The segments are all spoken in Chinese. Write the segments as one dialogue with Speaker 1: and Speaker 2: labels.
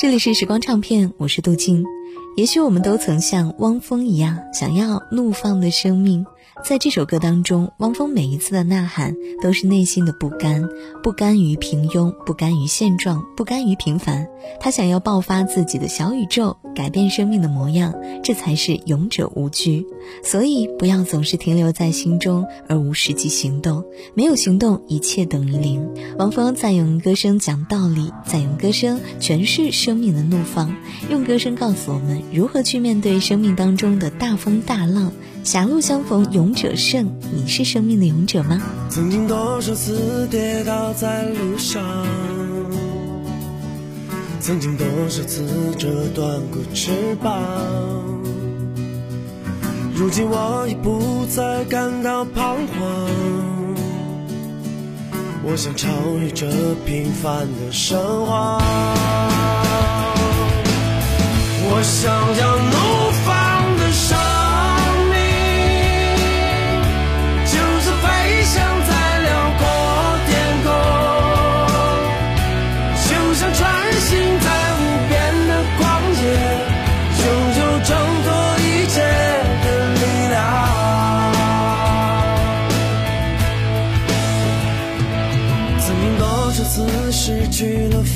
Speaker 1: 这里是时光唱片，我是杜静。也许我们都曾像汪峰一样，想要怒放的生命。在这首歌当中，汪峰每一次的呐喊都是内心的不甘，不甘于平庸，不甘于现状，不甘于平凡。他想要爆发自己的小宇宙，改变生命的模样，这才是勇者无惧。所以，不要总是停留在心中而无实际行动。没有行动，一切等于零。汪峰在用歌声讲道理，在用歌声诠释生命的怒放，用歌声告诉我们如何去面对生命当中的大风大浪。狭路相逢勇者胜，你是生命的勇者吗？
Speaker 2: 曾经多少次跌倒在路上，曾经多少次折断过翅膀，如今我已不再感到彷徨。我想超越这平凡的生活，我想要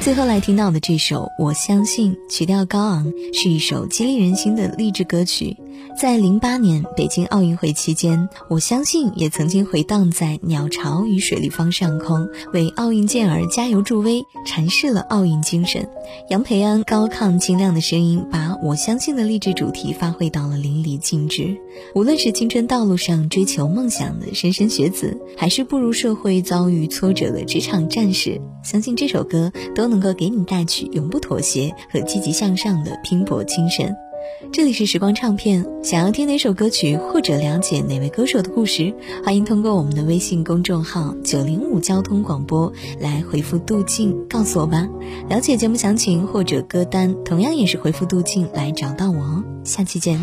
Speaker 1: 最后来听到的这首《我相信》，曲调高昂，是一首激励人心的励志歌曲。在零八年北京奥运会期间，我相信也曾经回荡在鸟巢与水立方上空，为奥运健儿加油助威，阐释了奥运精神。杨培安高亢清亮的声音，把我相信的励志主题发挥到了淋漓尽致。无论是青春道路上追求梦想的莘莘学子，还是步入社会遭遇挫折的职场战士，相信这首歌都能够给你带去永不妥协和积极向上的拼搏精神。这里是时光唱片，想要听哪首歌曲或者了解哪位歌手的故事，欢迎通过我们的微信公众号“九零五交通广播”来回复“杜静”告诉我吧。了解节目详情或者歌单，同样也是回复“杜静”来找到我哦。下期见。